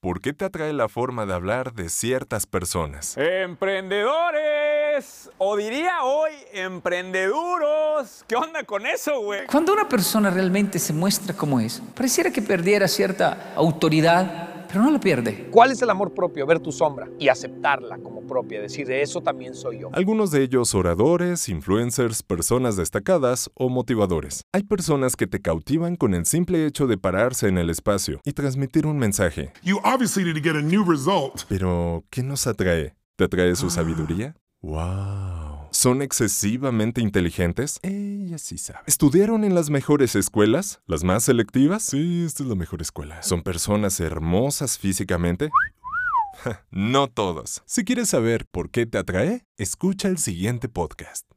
¿Por qué te atrae la forma de hablar de ciertas personas? Emprendedores, o diría hoy, emprendeduros. ¿Qué onda con eso, güey? Cuando una persona realmente se muestra como es, pareciera que perdiera cierta autoridad, pero no la pierde. ¿Cuál es el amor propio? Ver tu sombra y aceptarla como propia, decir, eso también soy yo. Algunos de ellos oradores, influencers, personas destacadas o motivadores. Hay personas que te cautivan con el simple hecho de pararse en el espacio y transmitir un mensaje. You obviously need to get a new result. Pero, ¿qué nos atrae? ¿Te atrae su sabiduría? ¡Wow! ¿Son excesivamente inteligentes? Ella sí sabe. ¿Estudiaron en las mejores escuelas? ¿Las más selectivas? Sí, esta es la mejor escuela. ¿Son personas hermosas físicamente? no todos. Si quieres saber por qué te atrae, escucha el siguiente podcast.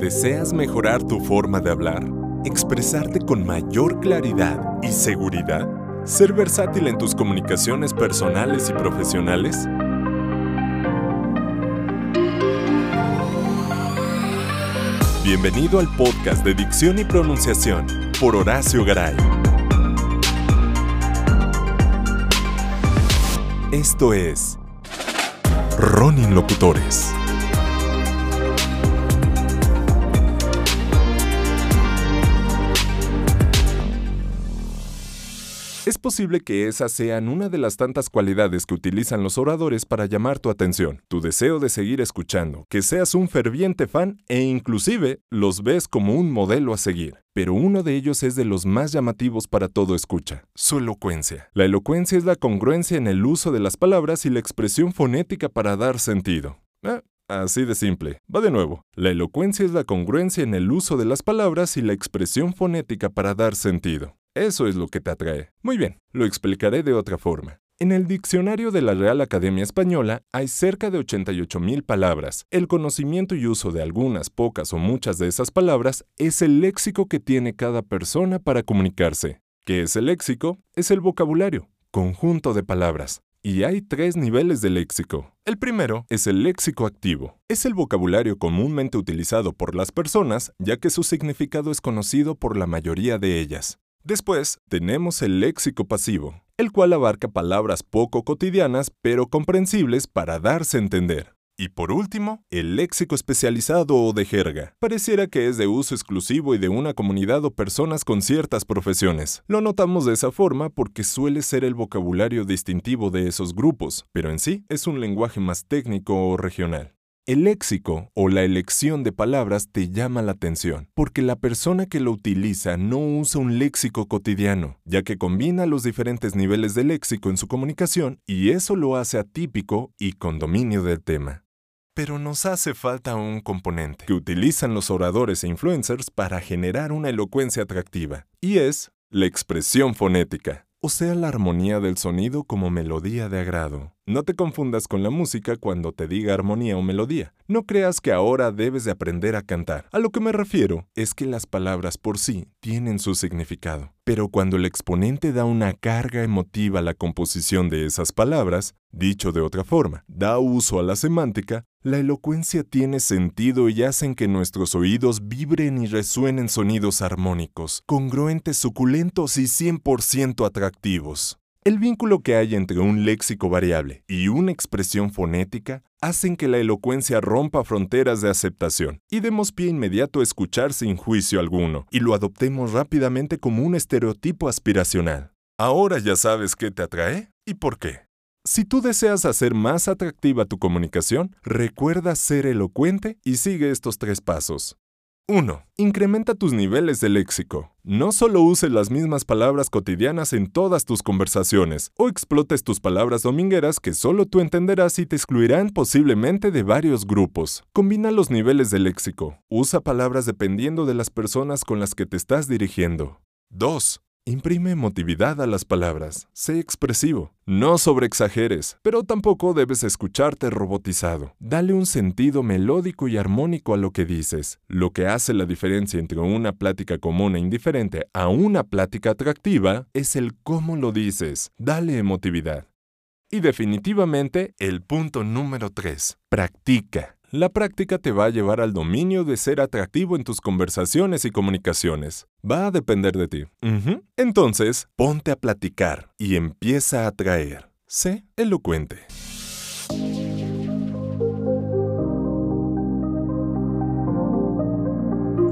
¿Deseas mejorar tu forma de hablar? ¿Expresarte con mayor claridad y seguridad? ¿Ser versátil en tus comunicaciones personales y profesionales? Bienvenido al podcast de Dicción y Pronunciación por Horacio Garay. Esto es Ronin Locutores. Es posible que esas sean una de las tantas cualidades que utilizan los oradores para llamar tu atención, tu deseo de seguir escuchando, que seas un ferviente fan e inclusive los ves como un modelo a seguir. Pero uno de ellos es de los más llamativos para todo escucha, su elocuencia. La elocuencia es la congruencia en el uso de las palabras y la expresión fonética para dar sentido. Ah, Así de simple. Va de nuevo. La elocuencia es la congruencia en el uso de las palabras y la expresión fonética para dar sentido. Eso es lo que te atrae. Muy bien, lo explicaré de otra forma. En el diccionario de la Real Academia Española hay cerca de 88.000 palabras. El conocimiento y uso de algunas, pocas o muchas de esas palabras es el léxico que tiene cada persona para comunicarse. ¿Qué es el léxico? Es el vocabulario, conjunto de palabras. Y hay tres niveles de léxico. El primero es el léxico activo. Es el vocabulario comúnmente utilizado por las personas, ya que su significado es conocido por la mayoría de ellas. Después tenemos el léxico pasivo, el cual abarca palabras poco cotidianas pero comprensibles para darse a entender. Y por último, el léxico especializado o de jerga. Pareciera que es de uso exclusivo y de una comunidad o personas con ciertas profesiones. Lo notamos de esa forma porque suele ser el vocabulario distintivo de esos grupos, pero en sí es un lenguaje más técnico o regional. El léxico o la elección de palabras te llama la atención, porque la persona que lo utiliza no usa un léxico cotidiano, ya que combina los diferentes niveles de léxico en su comunicación y eso lo hace atípico y con dominio del tema. Pero nos hace falta un componente que utilizan los oradores e influencers para generar una elocuencia atractiva, y es la expresión fonética o sea la armonía del sonido como melodía de agrado. No te confundas con la música cuando te diga armonía o melodía. No creas que ahora debes de aprender a cantar. A lo que me refiero es que las palabras por sí tienen su significado. Pero cuando el exponente da una carga emotiva a la composición de esas palabras, dicho de otra forma, da uso a la semántica, la elocuencia tiene sentido y hacen que nuestros oídos vibren y resuenen sonidos armónicos, congruentes, suculentos y 100% atractivos. El vínculo que hay entre un léxico variable y una expresión fonética hacen que la elocuencia rompa fronteras de aceptación y demos pie inmediato a escuchar sin juicio alguno y lo adoptemos rápidamente como un estereotipo aspiracional. Ahora ya sabes qué te atrae y por qué. Si tú deseas hacer más atractiva tu comunicación, recuerda ser elocuente y sigue estos tres pasos. 1. Incrementa tus niveles de léxico. No solo uses las mismas palabras cotidianas en todas tus conversaciones, o explotes tus palabras domingueras que solo tú entenderás y te excluirán posiblemente de varios grupos. Combina los niveles de léxico. Usa palabras dependiendo de las personas con las que te estás dirigiendo. 2. Imprime emotividad a las palabras. Sé expresivo. No sobreexageres, pero tampoco debes escucharte robotizado. Dale un sentido melódico y armónico a lo que dices. Lo que hace la diferencia entre una plática común e indiferente a una plática atractiva es el cómo lo dices. Dale emotividad. Y definitivamente el punto número 3. Practica. La práctica te va a llevar al dominio de ser atractivo en tus conversaciones y comunicaciones. Va a depender de ti. Entonces, ponte a platicar y empieza a atraer. Sé elocuente.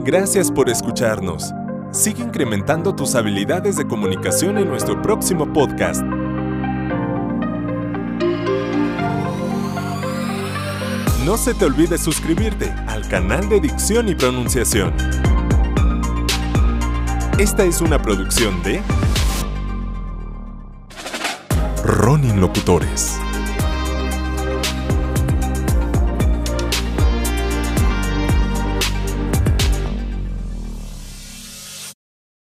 Gracias por escucharnos. Sigue incrementando tus habilidades de comunicación en nuestro próximo podcast. No se te olvide suscribirte al canal de Dicción y Pronunciación. Esta es una producción de Ronin Locutores.